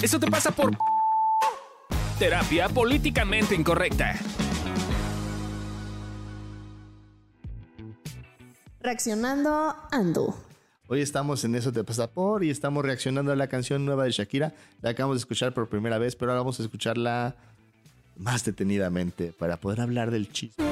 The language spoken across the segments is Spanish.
Eso te pasa por terapia políticamente incorrecta. Reaccionando, ando. Hoy estamos en Eso te pasa por y estamos reaccionando a la canción nueva de Shakira. La acabamos de escuchar por primera vez, pero ahora vamos a escucharla más detenidamente para poder hablar del chisme.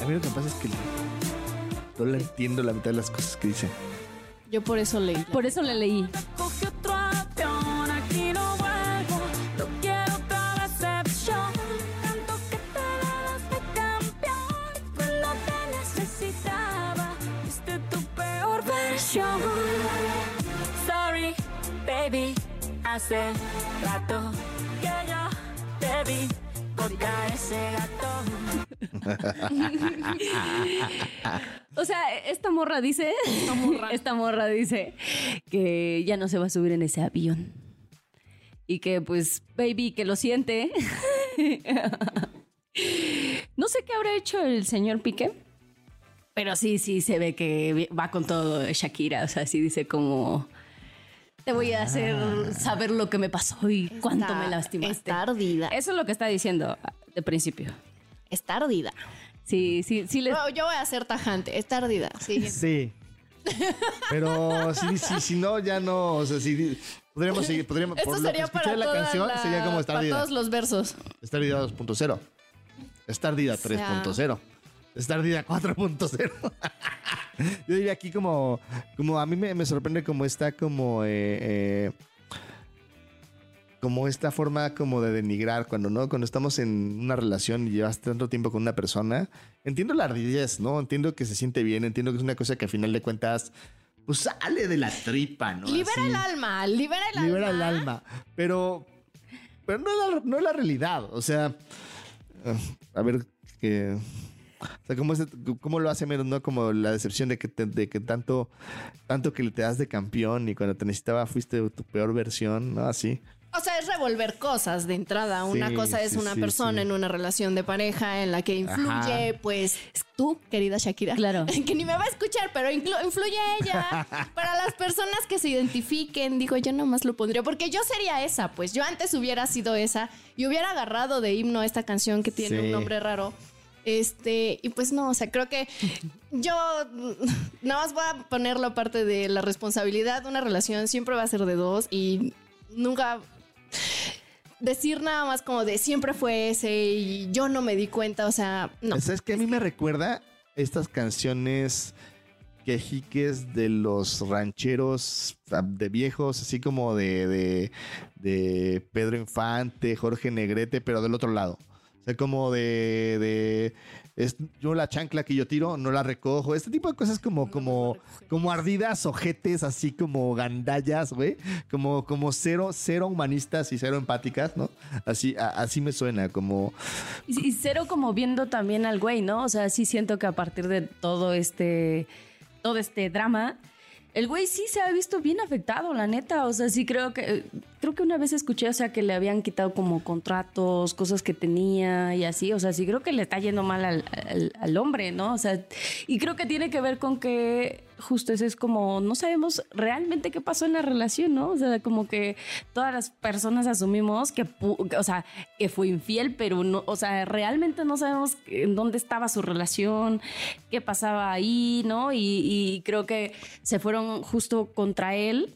A mí lo que pasa es que no le entiendo la mitad de las cosas que dice. Yo por eso leí. Por eso le leí. Coge otro avión, aquí no vuelvo. No quiero otra decepción. Tanto que te das de campeón. Fue lo que necesitaba. Viste tu peor versión. Sorry, baby. Hace rato que yo te vi. Porque ese gato. O sea, esta morra dice. Esta morra. dice que ya no se va a subir en ese avión. Y que, pues, baby, que lo siente. no sé qué habrá hecho el señor Piqué. Pero sí, sí, se ve que va con todo Shakira. O sea, sí dice como. Te voy a hacer saber lo que me pasó y cuánto me lastimaste. Está ardida. Eso es lo que está diciendo de principio. Está ardida. Sí, sí, sí. Les... No, yo voy a ser tajante. Está ardida. Sí. Sí. Pero si, si, si no, ya no. O sea, si podríamos seguir. Podríamos, Esto por lo que sería escuché para la canción, la- sería como estar para todos los versos. Está ardida 2.0. Está ardida sea- 3.0. Está ardida 4.0. Yo diría aquí como, como a mí me, me sorprende como está como eh, eh, como esta forma como de denigrar cuando no cuando estamos en una relación y llevas tanto tiempo con una persona entiendo la ardidez no entiendo que se siente bien entiendo que es una cosa que a final de cuentas pues sale de la tripa no libera Así el alma, libera el libera alma. el alma. Pero, pero no, es la, no es la realidad. O sea, eh, a ver que. O sea, ¿cómo, es- cómo lo hace menos, no? Como la decepción de que, te- de que tanto, tanto que te das de campeón y cuando te necesitaba fuiste tu peor versión, ¿no? Así. O sea, es revolver cosas de entrada. Una cosa es sí, una sí, persona sí. en una relación de pareja en la que influye, Ajá. pues, tú, querida Shakira. Claro. Que ni me va a escuchar, pero influye ella. Para las personas que se identifiquen, digo, yo nomás lo pondría. Porque yo sería esa, pues. Yo antes hubiera sido esa y hubiera agarrado de himno esta canción que tiene Sí. un nombre raro. Este, y pues no, o sea, creo que yo nada más voy a ponerlo aparte de la responsabilidad. Una relación siempre va a ser de dos y nunca decir nada más como de siempre fue ese y yo no me di cuenta, o sea, no. ¿Sabes que a mí me recuerda estas canciones quejiques de los rancheros ah, de viejos, así como de, de, de Pedro Infante, Jorge Negrete, pero del otro lado. O sea, como de, de es, yo la chancla que yo tiro no la recojo. Este tipo de cosas como, como, como ardidas, ojetes, así como gandallas, güey. Como, como cero, cero humanistas y cero empáticas, ¿no? Así, a- así me suena, como Y, y cero como viendo también al güey, ¿no? O sea, sí siento que a partir de todo este, todo este drama, el güey sí se ha visto bien afectado, la neta. O sea, sí creo que, creo que una vez escuché, o sea, que le habían quitado como contratos, cosas que tenía y así. O sea, sí creo que le está yendo mal al, al- hombre, ¿no? O sea, y creo que tiene que ver con que justo eso es como, no sabemos realmente qué pasó en la relación, ¿no? O sea, como que todas las personas asumimos que, o sea, que fue infiel, pero no, o sea, realmente no sabemos en dónde estaba su relación, qué pasaba ahí, ¿no? Y creo que se fueron justo contra él.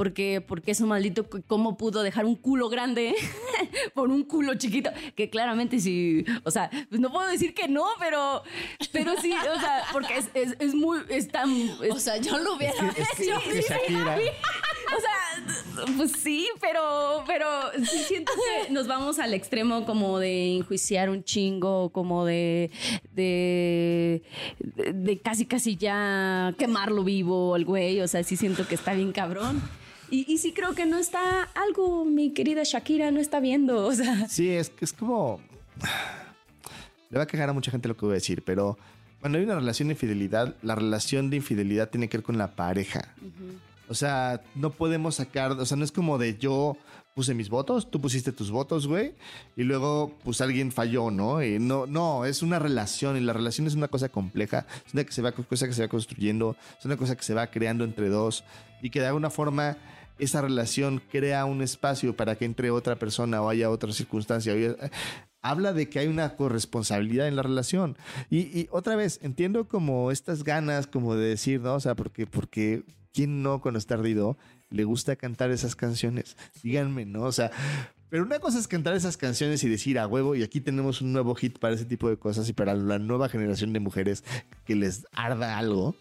Porque, porque es un maldito, ¿cómo pudo dejar un culo grande por un culo chiquito? Que claramente sí, o sea, pues no puedo decir que no, pero, pero sí, o sea, porque es, es, es muy, es tan, es- O sea, yo lo hubiera es que, hecho. que Shakira. o sea, pues sí, pero, pero sí siento que nos vamos al extremo como de enjuiciar un chingo, como de, de, de, de casi casi ya quemarlo vivo al güey. O sea, sí siento que está bien cabrón. Y, y sí creo que no está algo, mi querida Shakira, no está viendo. O sea, Sí, es que es como. Le va a cagar a mucha gente lo que voy a decir, pero cuando hay una relación de infidelidad, la relación de infidelidad tiene que ver con la pareja. O sea, no podemos sacar, o sea, no es como de yo puse mis votos, tú pusiste tus votos, güey, y luego pues alguien falló, ¿no? Y no, no, es una relación y la relación es una cosa compleja, es una que se va, cosa que se va construyendo, es una cosa que se va creando entre dos y que de alguna forma esa relación crea un espacio para que entre otra persona o haya otra circunstancia. haya- habla de que hay una corresponsabilidad en la relación. Y, otra vez, entiendo como estas ganas como de decir, ¿no? O sea, porque, porque ¿quién no cuando está ardido le gusta cantar esas canciones? Díganme, ¿no? O sea, pero una cosa es cantar esas canciones y decir a huevo, y aquí tenemos un nuevo hit para ese tipo de cosas y para la nueva generación de mujeres que les arda algo.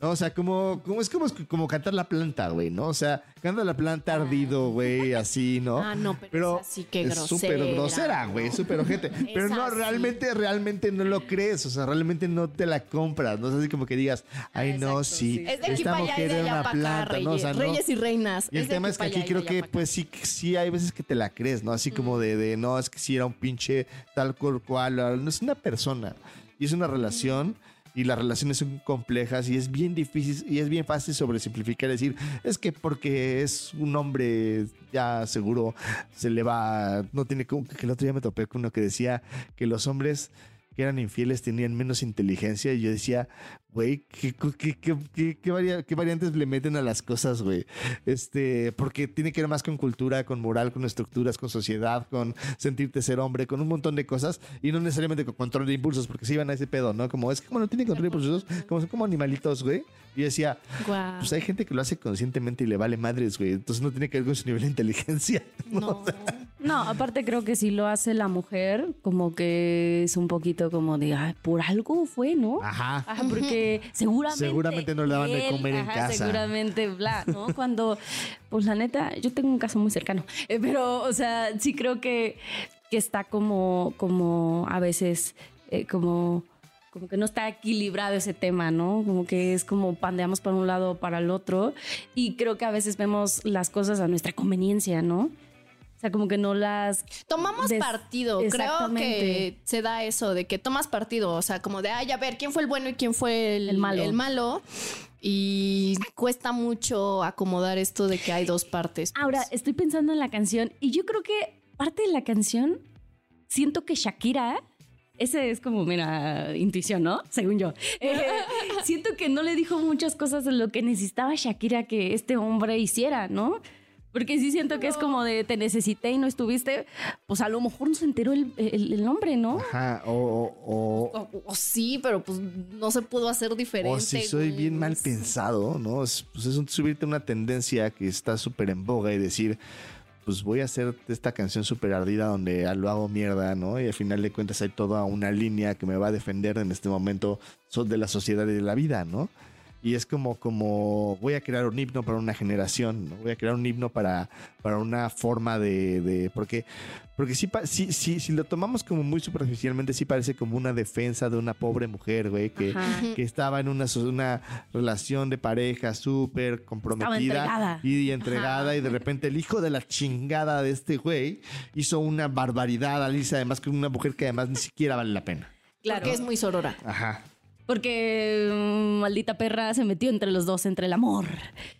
No, o sea, como, como es como, como cantar la planta, güey, ¿no? O sea, canta la planta ardido, güey, así, ¿no? Ah, no, pero esa sí que es súper grosera, grosera, güey, ¿no? súper ojete. Pero no, realmente, realmente no lo crees, o sea, realmente no te la compras, no es así como que digas, ay, no, Exacto, sí, sí. Es de esta mujer era una planta, reyes, ¿no? O sea, no. reyes y reinas. Y el Es tema es que aquí creo que pues sí, sí hay veces que te la crees, ¿no? Así como de, de, no, es que sí era un pinche tal cual, cual, no es una persona y es una relación y las relaciones son complejas y es bien difícil y es bien fácil sobresimplificar decir, es que porque es un hombre ya seguro se le va, no tiene como que el otro día me topé con uno que decía que los hombres que eran infieles tenían menos inteligencia y yo decía, güey, ¿qué, qué, qué, qué- qué varia- qué variantes le meten a las cosas, güey? Este, porque tiene que ver más con cultura, con moral, con estructuras, con sociedad, con sentirte ser hombre, con un montón de cosas y no necesariamente con control de impulsos, porque se iban a ese pedo, ¿no? Como es que como no tiene control de impulsos, como son como animalitos, güey. Yo decía, pues hay gente que lo hace conscientemente y le vale madres, güey. Entonces no tiene que ver con su nivel de inteligencia. No. No, aparte creo que si lo hace la mujer, como que es un poquito como de, "Ay, por algo fue, ¿no? Ajá. Ajá, porque seguramente. Seguramente no le daban de comer en casa. Seguramente, bla, ¿no? Cuando, pues la neta, yo tengo un caso muy cercano, eh, pero, o sea, sí creo que, que está como, como a veces, eh, como, como que no está equilibrado ese tema, ¿no? Como que es como pandeamos para un lado o para el otro, y creo que a veces vemos las cosas a nuestra conveniencia, ¿no? O sea, como que no las Tomamos partido. Creo que se da eso de que tomas partido. O sea, como de, ay, a ver, ¿quién fue el bueno y quién fue el, El malo. el malo? Y cuesta mucho acomodar esto de que hay dos partes. pues. Ahora, estoy pensando en la canción y yo creo que parte de la canción, siento que Shakira, ese es como, mira, intuición, ¿no? Según yo. Eh, siento que no le dijo muchas cosas de lo que necesitaba Shakira que este hombre hiciera, ¿no? Porque sí siento que es como de te necesité y no estuviste, pues a lo mejor no se enteró el, el- el nombre, ¿no? Ajá. O, o, o- O, o sí, pero pues no se pudo hacer diferente. O si soy bien mal pensado, ¿no? Es, pues es un- subirte a una tendencia que está súper en boga y decir, pues voy a hacer esta canción súper ardida donde lo hago mierda, ¿no? Y al final de cuentas hay toda una línea que me va a defender en este momento de la sociedad y de la vida, ¿no? Y es como, como voy a crear un himno para una generación, ¿no? voy a crear un himno para, para una forma de, de- porque, porque sí, pa- sí, sí, si lo tomamos como muy superficialmente, sí parece como una defensa de una pobre mujer, güey, que, que estaba en una, so- una relación de pareja súper comprometida entregada. y, y entregada y de repente el hijo de la chingada de este güey hizo una barbaridad, Alicia, además que una mujer que además ni siquiera vale la pena. Claro. Porque es muy sorora. Ajá. Porque mm, maldita perra se metió entre los dos, entre el amor.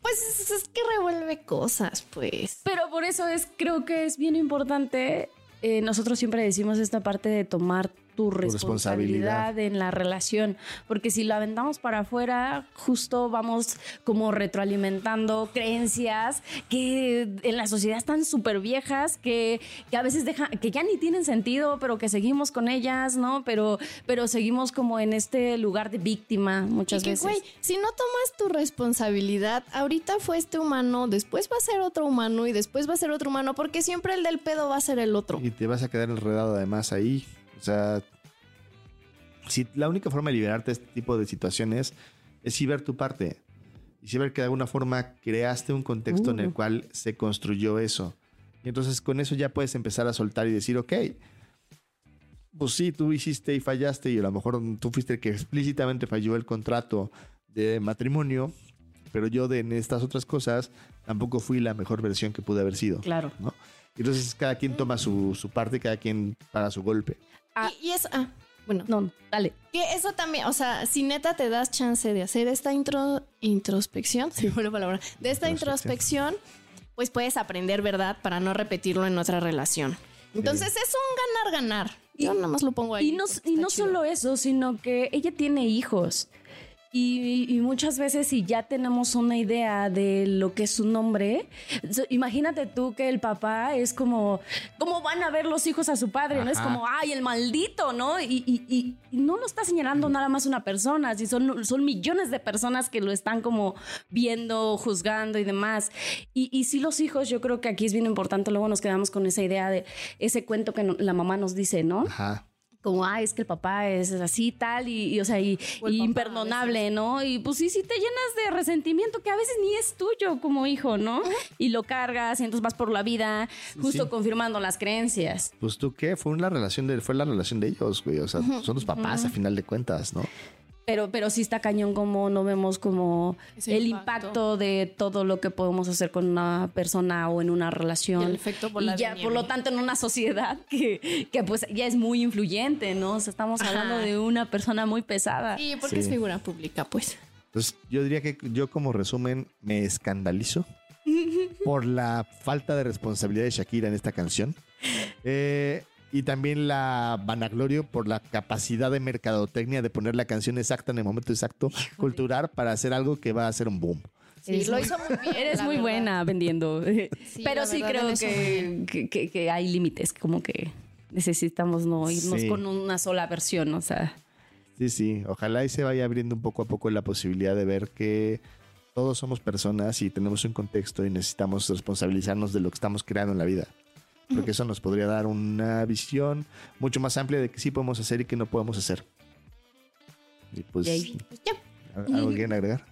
Pues es, es que revuelve cosas, pues. Pero por eso es, creo que es bien importante. eh, nosotros siempre decimos esta parte de tomar tu responsabilidad, responsabilidad. en la relación, porque si la aventamos para afuera, justo vamos como retroalimentando creencias que en la sociedad están súper viejas, que, que a veces dejan, que ya ni tienen sentido, pero que seguimos con ellas, ¿no? Pero, pero seguimos como en este lugar de víctima muchas y que, veces. güey, si no tomas tu responsabilidad, ahorita fue este humano, después va a ser otro humano y después va a ser otro humano, porque siempre el del pedo va a ser el otro. Y te vas a quedar enredado además ahí. O sea, si la única forma de liberarte de este tipo de situaciones es sí ver tu parte. Y sí ver que de alguna forma creaste un contexto en el Uh. cual se construyó eso. Y entonces con eso ya puedes empezar a soltar y decir, ok, pues sí, tú hiciste y fallaste y a lo mejor tú fuiste el que explícitamente falló el contrato de matrimonio, pero yo de en estas otras cosas tampoco fui la mejor versión que pude haber sido. Claro. ¿no? Entonces cada quien toma su, su parte, cada quien paga su golpe. Ah. Y, y es, ah, Bueno, No, no, dale. que eso también, o sea, si neta te das chance de hacer esta intro, introspección, si la palabra, de esta Introspección. pues puedes aprender, ¿verdad? Para no repetirlo en otra relación. Entonces es un ganar-ganar. Yo nada más lo pongo ahí. Y no, y no solo eso, sino que ella tiene hijos. Y, y muchas veces si ya tenemos una idea de lo que es su nombre, imagínate tú que el papá es como, ¿cómo van a ver los hijos a su padre? ¿no? Es como, ay, el maldito, ¿no? Y, y- y- y no lo está señalando nada más una persona, si son, son millones de personas que lo están como viendo, juzgando y demás. Y, y sí los hijos, yo creo que aquí es bien importante, luego nos quedamos con esa idea de ese cuento que no- la mamá nos dice, ¿no? Ajá. Como, ah, es que el papá es así, tal, y, y, o sea, y, O imperdonable, ¿no? Y pues sí, sí te llenas de resentimiento que a veces ni es tuyo como hijo, ¿no? Y lo cargas y entonces vas por la vida justo sí. confirmando las creencias. Pues tú qué, fue una relación de, fue la relación de ellos, güey. O sea, son tus papás a final de cuentas, ¿no? Pero, pero sí está cañón como no vemos como Ese el impacto. impacto. de todo lo que podemos hacer con una persona o en una relación. Y el efecto bola Y ya, por lo tanto, en una sociedad que, que pues ya es muy influyente, ¿no? O sea, estamos hablando Ajá. de una persona muy pesada. Sí, porque Sí. es figura pública, pues. Entonces, yo diría que yo como resumen me escandalizo por la falta de responsabilidad de Shakira en esta canción. Eh, y también la vanaglorio por la capacidad de mercadotecnia de poner la canción exacta en el momento exacto, cultural, para hacer algo que va a ser un boom. Sí, Eres lo muy- hizo muy bien. Eres muy verdad. buena vendiendo. Pero sí creo que, que, que- que hay límites, como que necesitamos no irnos Sí. con una sola versión, o sea. Sí, sí, ojalá y se vaya abriendo un poco a poco la posibilidad de ver que todos somos personas y tenemos un contexto y necesitamos responsabilizarnos de lo que estamos creando en la vida. Porque eso nos podría dar una visión mucho más amplia de qué sí podemos hacer y qué no podemos hacer. Y pues. Pues. ¿algo quieren agregar?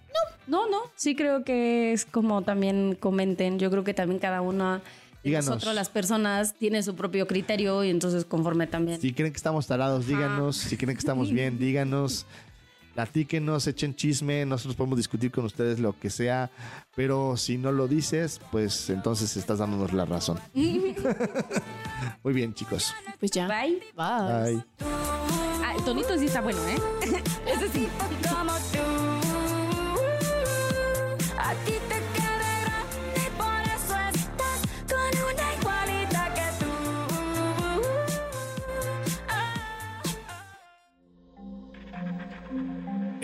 No, no, sí creo que es como también comenten. Yo creo que también cada una de Díganos. nosotros, las personas, tiene su propio criterio y entonces conforme también. Si creen que estamos tarados, díganos. Si creen que estamos bien, díganos. Platíquenos, echen chisme, nosotros podemos discutir con ustedes lo que sea, pero si no lo dices, pues entonces estás dándonos la razón. Muy bien, chicos. Pues ya. Bye. Bye. Bye. Ah, el tonito sí está bueno, ¿eh? Ese sí.